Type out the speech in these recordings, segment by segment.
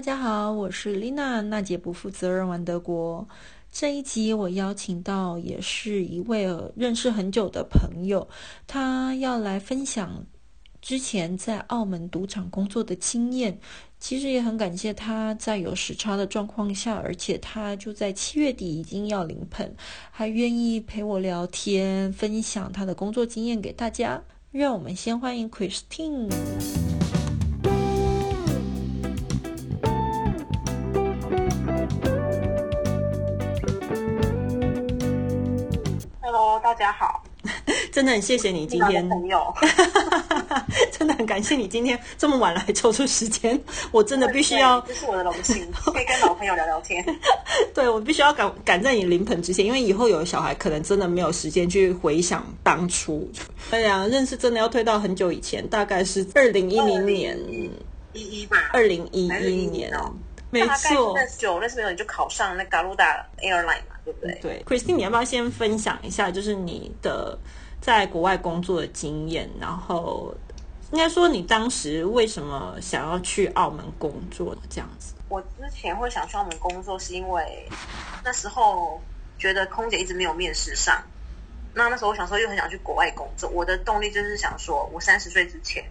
大家好，我是丽娜，娜姐不负责任玩德国。这一集我邀请到也是一位认识很久的朋友，他要来分享之前在澳门赌场工作的经验。其实也很感谢他在有时差的状况下，而且他就在七月底已经要临盆，还愿意陪我聊天，分享他的工作经验给大家。让我们先欢迎 Christine。大家好，真的很谢谢你今天，朋友，真的很感谢你今天这么晚来抽出时间，我真的必须要，这是我的荣幸，可以跟老朋友聊聊天。对，我必须要赶赶在你临盆之前，因为以后有小孩，可能真的没有时间去回想当初。哎呀，认识真的要推到很久以前，大概是二零一零年。一一吧，二零一一年。哦，没错，认识久认识没有你就考上那 Garuda Airline 嘛。对不对？对，Christine，你要不要先分享一下，就是你的在国外工作的经验？然后应该说，你当时为什么想要去澳门工作？这样子？我之前会想去澳门工作，是因为那时候觉得空姐一直没有面试上。那那时候我想说，又很想去国外工作。我的动力就是想说，我三十岁之前，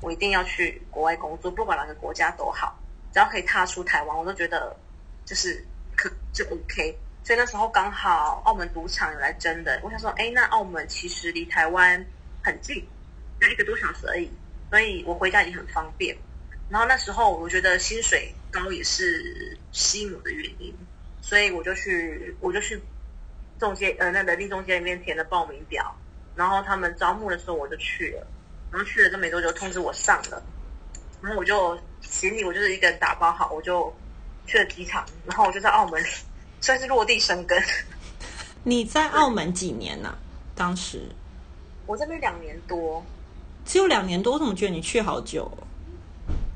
我一定要去国外工作，不管哪个国家都好，只要可以踏出台湾，我都觉得就是可就 OK。所以那时候刚好澳门赌场有来争的，我想说，哎，那澳门其实离台湾很近，就一个多小时而已，所以我回家也很方便。然后那时候我觉得薪水高也是吸引我的原因，所以我就去，我就去中介呃那人力中介里面填了报名表，然后他们招募的时候我就去了，然后去了都没多久通知我上了，然后我就行李我就是一个人打包好，我就去了机场，然后我就在澳门。算是落地生根。你在澳门几年呢？当时我这边两年多，只有两年多，我怎么觉得你去好久？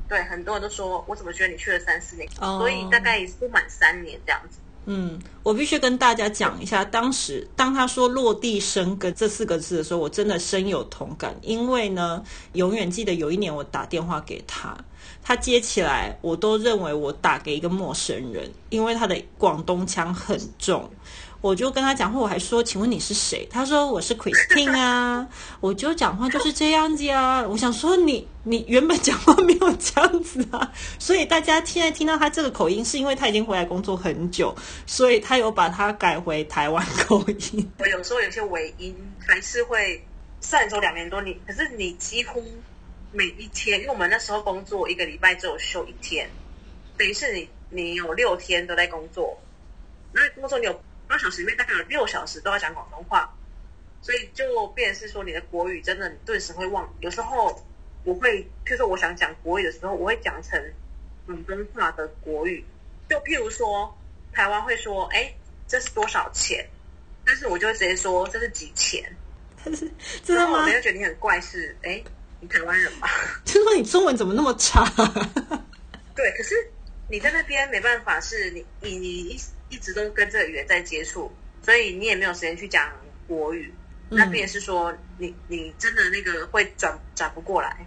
对，很多人都说我怎么觉得你去了三四年，所以大概也是不满三年这样子。嗯，我必须跟大家讲一下，当时当他说“落地生根”这四个字的时候，我真的深有同感。因为呢，永远记得有一年我打电话给他，他接起来，我都认为我打给一个陌生人，因为他的广东腔很重。我就跟他讲话，我还说：“请问你是谁？”他说：“我是 Christine 啊。”我就讲话就是这样子啊。我想说你，你原本讲话没有这样子啊。所以大家现在听到他这个口音，是因为他已经回来工作很久，所以他有把它改回台湾口音。我有时候有些尾音还是会，虽然说两年多，你可是你几乎每一天，因为我们那时候工作一个礼拜只有休一天，等于是你你有六天都在工作，那工作你有。八小时里面大概有六小时都要讲广东话，所以就变是说你的国语真的你顿时会忘。有时候我会，譬如说我想讲国语的时候，我会讲成广东话的国语。就譬如说台湾会说：“哎，这是多少钱？”但是我就会直接说：“这是几钱？” 真的吗？别人觉得你很怪，是哎，你台湾人吧？就说你中文怎么那么差？对，可是你在那边没办法，是你你你一。直都跟这个语言在接触，所以你也没有时间去讲国语。那便是说，你你真的那个会转转不过来。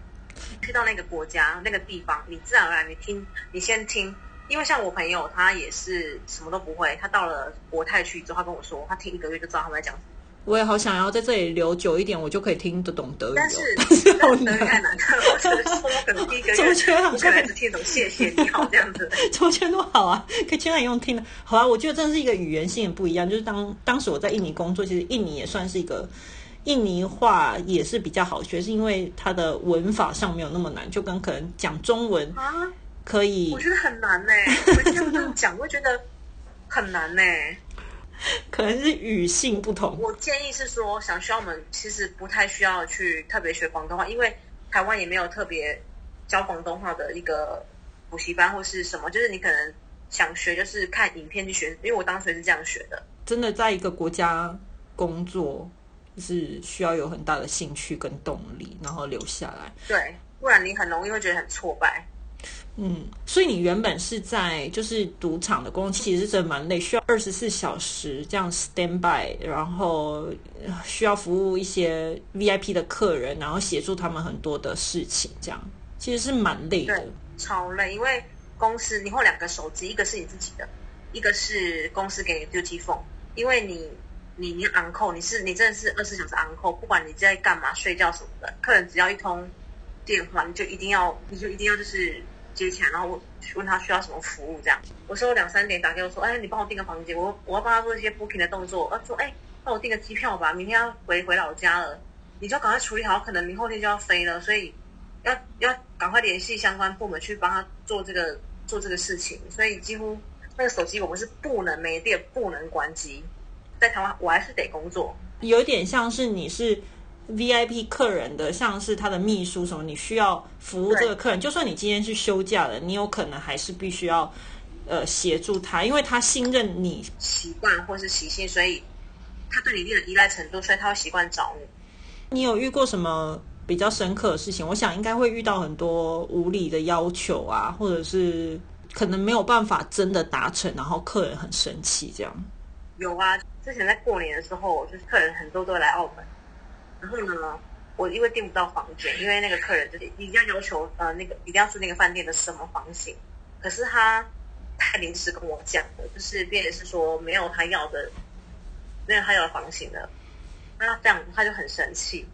去到那个国家、那个地方，你自然而然你听，你先听。因为像我朋友，他也是什么都不会。他到了国泰去之后，他跟我说，他听一个月就知道他们在讲什么。我也好想要在这里留久一点，我就可以听得懂德语。但是 德语太难了，我可能第一个月，我可能只听懂谢谢你好这样子。周全都好啊，可以千万用听的。好啊，我觉得真的是一个语言性不一样。就是当当时我在印尼工作，其实印尼也算是一个印尼话也是比较好学，是因为它的文法上没有那么难，就跟可能讲中文啊可以。我觉得很难呢，我这样讲会觉得很难呢。可能是语性不同。我建议是说，想需要我们其实不太需要去特别学广东话，因为台湾也没有特别教广东话的一个补习班或是什么。就是你可能想学，就是看影片去学。因为我当时是这样学的。真的，在一个国家工作，是需要有很大的兴趣跟动力，然后留下来。对，不然你很容易会觉得很挫败。嗯，所以你原本是在就是赌场的工作，其实真的蛮累，需要二十四小时这样 stand by，然后需要服务一些 VIP 的客人，然后协助他们很多的事情，这样其实是蛮累的，超累。因为公司你会两个手机，一个是你自己的，一个是公司给你的 duty phone，因为你你你 on call，你是你真的是二十四小时 on call，不管你在干嘛睡觉什么的，客人只要一通电话，你就一定要你就一定要就是接起来，然后问问他需要什么服务这样。我说两三点打给我说，哎，你帮我订个房间，我我要帮他做一些 booking 的动作，他说哎，帮我订个机票吧，明天要回回老家了，你就赶快处理好，可能明后天就要飞了，所以要要赶快联系相关部门去帮他做这个做这个事情，所以几乎那个手机我们是不能没电，不能关机。在台湾我还是得工作，有点像是你是 VIP 客人的，像是他的秘书什么，你需要服务这个客人。就算你今天是休假了，你有可能还是必须要呃协助他，因为他信任你习惯或是习性，所以他对你一定的依赖程度，所以他会习惯找你。你有遇过什么比较深刻的事情？我想应该会遇到很多无理的要求啊，或者是可能没有办法真的达成，然后客人很生气这样。有啊，之前在过年的时候，就是客人很多都来澳门，然后呢，我因为订不到房间，因为那个客人就是一定要要求呃那个一定要住那个饭店的什么房型，可是他太临时跟我讲的，就是变的是说没有他要的，没有他要的房型的，那这样他就很生气，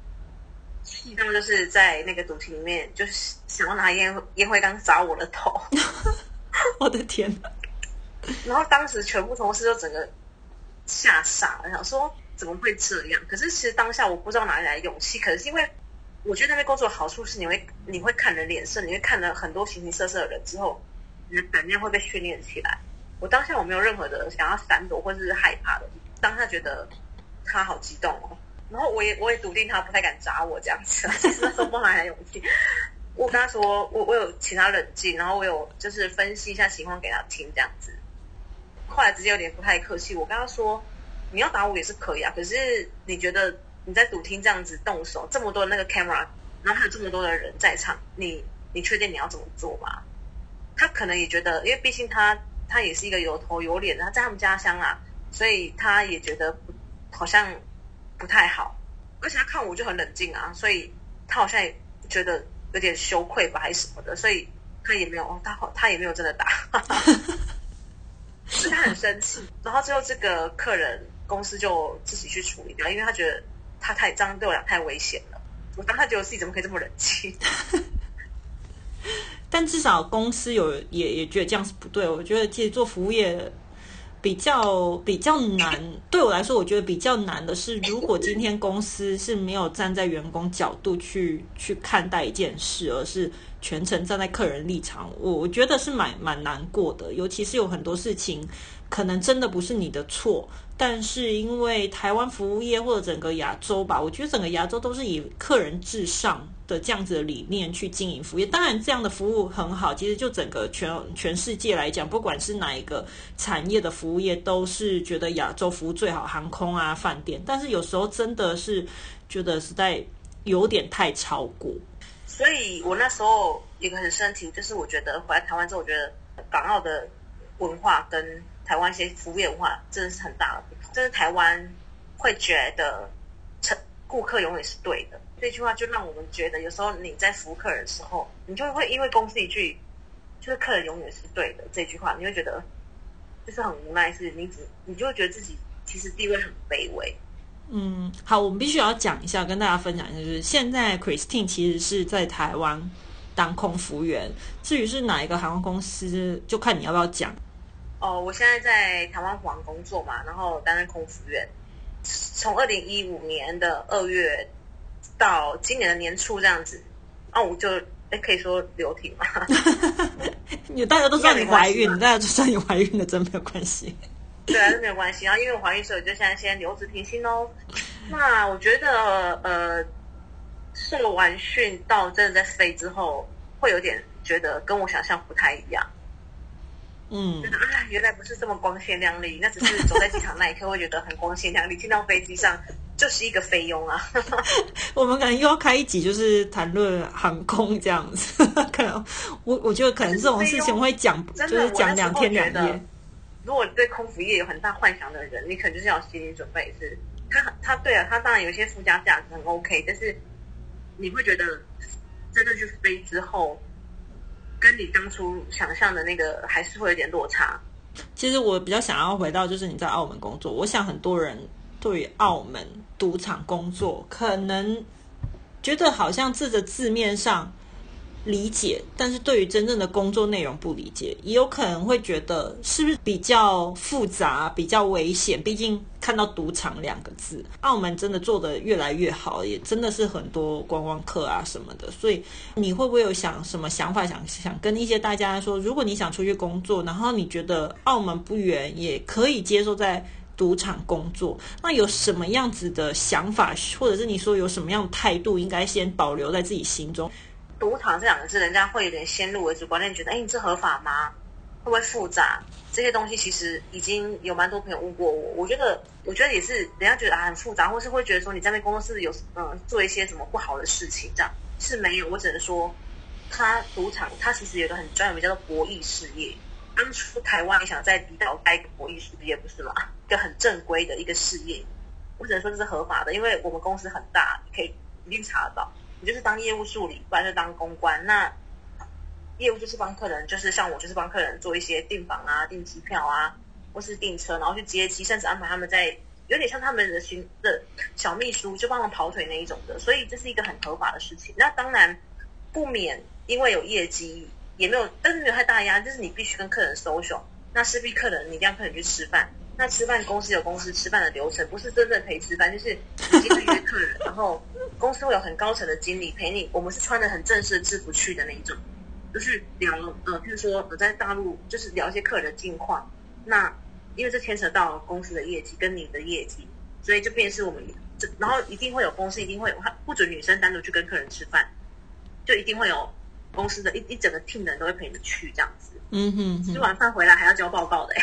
气到就是在那个赌厅里面，就是想要拿烟烟灰缸砸我的头，我的天哪！然后当时全部同事就整个。吓傻了，想说怎么会这样？可是其实当下我不知道哪里来勇气。可是因为我觉得那边工作的好处是，你会你会看人脸色，你会看了很多形形色色的人之后，你的胆量会被训练起来。我当下我没有任何的想要闪躲或者是害怕的，当下觉得他好激动哦。然后我也我也笃定他不太敢砸我这样子。其实那时候不哪来勇气？我跟他说，我我有请他冷静，然后我有就是分析一下情况给他听这样子。后来直接有点不太客气，我跟他说：“你要打我也是可以啊，可是你觉得你在赌厅这样子动手，这么多那个 camera，然后还有这么多的人在场，你你确定你要怎么做吗？”他可能也觉得，因为毕竟他他也是一个有头有脸的，他在他们家乡啊，所以他也觉得好像不太好。而且他看我就很冷静啊，所以他好像也觉得有点羞愧吧，还是什么的，所以他也没有他他也没有真的打。是他很生气，然后最后这个客人公司就自己去处理掉，因为他觉得他太脏对我俩太危险了。我当他觉得自己怎么可以这么冷静？但至少公司有也也觉得这样是不对。我觉得其实做服务业比较比较难，对我来说，我觉得比较难的是，如果今天公司是没有站在员工角度去去看待一件事，而是。全程站在客人立场，我我觉得是蛮蛮难过的，尤其是有很多事情可能真的不是你的错，但是因为台湾服务业或者整个亚洲吧，我觉得整个亚洲都是以客人至上的这样子的理念去经营服务业。当然，这样的服务很好，其实就整个全全世界来讲，不管是哪一个产业的服务业，都是觉得亚洲服务最好，航空啊、饭店。但是有时候真的是觉得实在有点太超过。所以我那时候一个很深情，就是我觉得回来台湾之后，我觉得港澳的文化跟台湾一些服务业文化真的是很大的不同。就是台湾会觉得，成顾客永远是对的这句话，就让我们觉得有时候你在服务客人的时候，你就会因为公司一句就是客人永远是对的这句话，你会觉得就是很无奈，是你只你就会觉得自己其实地位很卑微。嗯，好，我们必须要讲一下，跟大家分享一下，就是现在 Christine 其实是在台湾当空服员。至于是哪一个航空公司，就看你要不要讲。哦，我现在在台湾航工作嘛，然后担任空服员，从二零一五年的二月到今年的年初这样子。哦，我就哎，可以说留停嘛。你大家都知道你怀孕，大家都知道你怀孕了，真没有关系。对啊，是没有关系。然后因为我怀孕，所以就现在先留职停薪哦。那我觉得，呃，受完训到真的在飞之后，会有点觉得跟我想象不太一样。嗯，觉得啊，原来不是这么光鲜亮丽。那只是走在机场那一刻会觉得很光鲜亮丽，进到飞机上就是一个菲佣啊。我们可能又要开一集，就是谈论航空这样子。可能我我觉得可能这种事情会讲，就是讲两天两夜。如果对空服业有很大幻想的人，你可能就是要心理准备，是他他对啊，他当然有一些附加价值很 OK，但是你会觉得真的去飞之后，跟你当初想象的那个还是会有点落差。其实我比较想要回到，就是你在澳门工作，我想很多人对于澳门赌场工作，可能觉得好像这个字面上。理解，但是对于真正的工作内容不理解，也有可能会觉得是不是比较复杂、比较危险？毕竟看到赌场两个字，澳门真的做的越来越好，也真的是很多观光客啊什么的。所以你会不会有想什么想法，想想跟一些大家说，如果你想出去工作，然后你觉得澳门不远，也可以接受在赌场工作，那有什么样子的想法，或者是你说有什么样的态度，应该先保留在自己心中？赌场这两个字，人家会有点先入为主观念，觉得哎，你这合法吗？会不会复杂？这些东西其实已经有蛮多朋友问过我。我觉得，我觉得也是，人家觉得啊很复杂，或是会觉得说你在那工作室有嗯做一些什么不好的事情，这样是没有。我只能说，他赌场他其实有个很专有名叫做博弈事业。当初台湾也想在离岛开一个博弈事业，不是吗？一个很正规的一个事业。我只能说这是合法的，因为我们公司很大，可以一定查得到。你就是当业务助理，不然就当公关。那业务就是帮客人，就是像我，就是帮客人做一些订房啊、订机票啊，或是订车，然后去接机，甚至安排他们在有点像他们的新的小秘书，就帮忙跑腿那一种的。所以这是一个很合法的事情。那当然不免因为有业绩，也没有，但是没有太大压力，就是你必须跟客人 social，那势必客人你一定要客人去吃饭。那吃饭公司有公司吃饭的流程，不是真正陪吃饭，就是你今天约客人，然后公司会有很高层的经理陪你。我们是穿的很正式的制服去的那一种，就是聊呃，譬如说我在大陆就是聊一些客人的近况。那因为这牵扯到公司的业绩跟你的业绩，所以就变是我们这，然后一定会有公司一定会有，不准女生单独去跟客人吃饭，就一定会有公司的一一整个 team 的人都会陪你去这样子。嗯哼，吃完饭回来还要交报告的，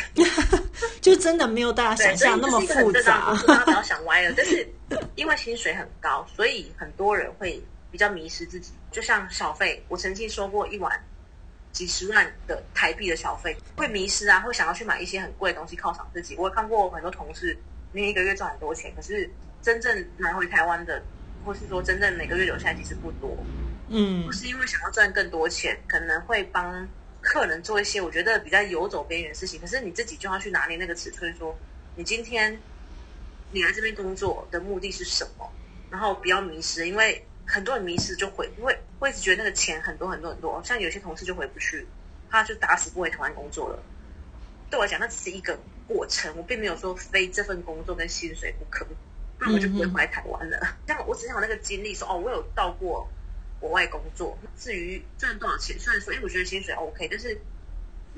就真的没有大家想象那么复杂。大家不要想歪了，但是因为薪水很高，所以很多人会比较迷失自己。就像小费，我曾经说过一碗几十万的台币的小费，会迷失啊，会想要去买一些很贵的东西犒赏自己。我也看过很多同事，明明一个月赚很多钱，可是真正拿回台湾的，或是说真正每个月留下来其实不多。嗯，不是因为想要赚更多钱，可能会帮。客人做一些我觉得比较游走边缘的事情，可是你自己就要去拿捏那个尺寸，说你今天你来这边工作的目的是什么，然后不要迷失，因为很多人迷失就回，会会一直觉得那个钱很多很多很多，像有些同事就回不去，他就打死不回台湾工作了。对我来讲，那只是一个过程，我并没有说非这份工作跟薪水不可，那我就不会回来台湾了。像我只想有那个经历，说哦，我有到过。国外工作，至于赚多少钱，虽然说，哎，我觉得薪水 OK，但是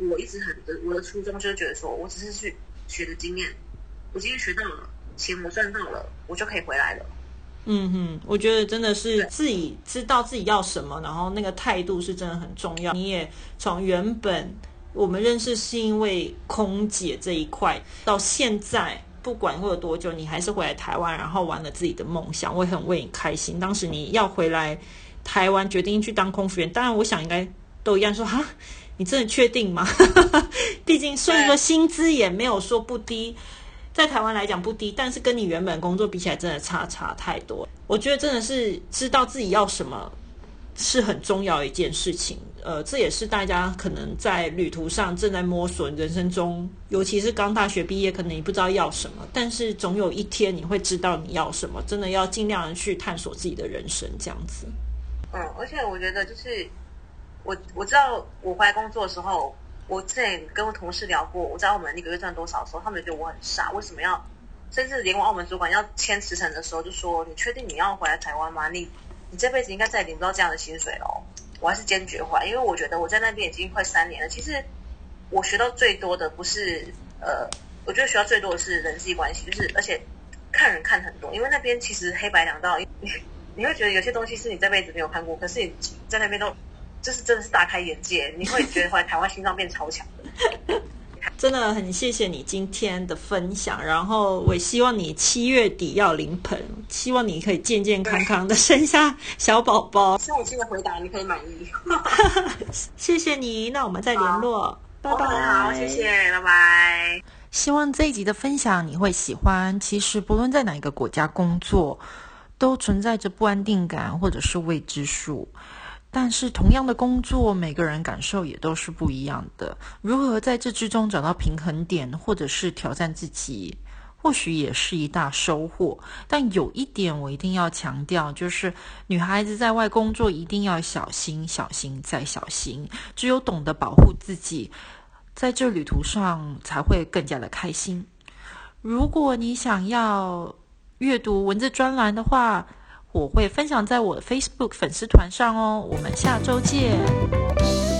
我一直很的我的初衷就是觉得说，我只是去学的经验，我今天学到了，钱我赚到了，我就可以回来了。嗯哼，我觉得真的是自己知道自己要什么，然后那个态度是真的很重要。你也从原本我们认识是因为空姐这一块，到现在不管过了多久，你还是回来台湾，然后完了自己的梦想，我也很为你开心。当时你要回来。台湾决定去当空服员，当然我想应该都一样说哈，你真的确定吗？毕竟虽然说薪资也没有说不低，在台湾来讲不低，但是跟你原本工作比起来，真的差差太多。我觉得真的是知道自己要什么是很重要一件事情。呃，这也是大家可能在旅途上正在摸索人生中，尤其是刚大学毕业，可能你不知道要什么，但是总有一天你会知道你要什么。真的要尽量去探索自己的人生，这样子。嗯，而且我觉得就是我我知道我回来工作的时候，我之前跟我同事聊过，我知道我们一个月赚多少的时候，他们觉得我很傻，为什么要？甚至连我澳门主管要签辞呈的时候，就说你确定你要回来台湾吗？你你这辈子应该再也领不到这样的薪水了。我还是坚决回来，因为我觉得我在那边已经快三年了。其实我学到最多的不是呃，我觉得学到最多的是人际关系，就是而且看人看很多，因为那边其实黑白两道。你会觉得有些东西是你这辈子没有看过，可是你在那边都，就是真的是大开眼界。你会觉得来台湾心脏变超强的。真的很谢谢你今天的分享，然后我希望你七月底要临盆，希望你可以健健康康的生下小宝宝。希望我今天回答你可以满意。谢谢你，那我们再联络，拜拜。好，谢谢，拜拜。希望这一集的分享你会喜欢。其实不论在哪一个国家工作。都存在着不安定感或者是未知数，但是同样的工作，每个人感受也都是不一样的。如何在这之中找到平衡点，或者是挑战自己，或许也是一大收获。但有一点我一定要强调，就是女孩子在外工作一定要小心、小心再小心。只有懂得保护自己，在这旅途上才会更加的开心。如果你想要阅读文字专栏的话，我会分享在我的 Facebook 粉丝团上哦，我们下周见。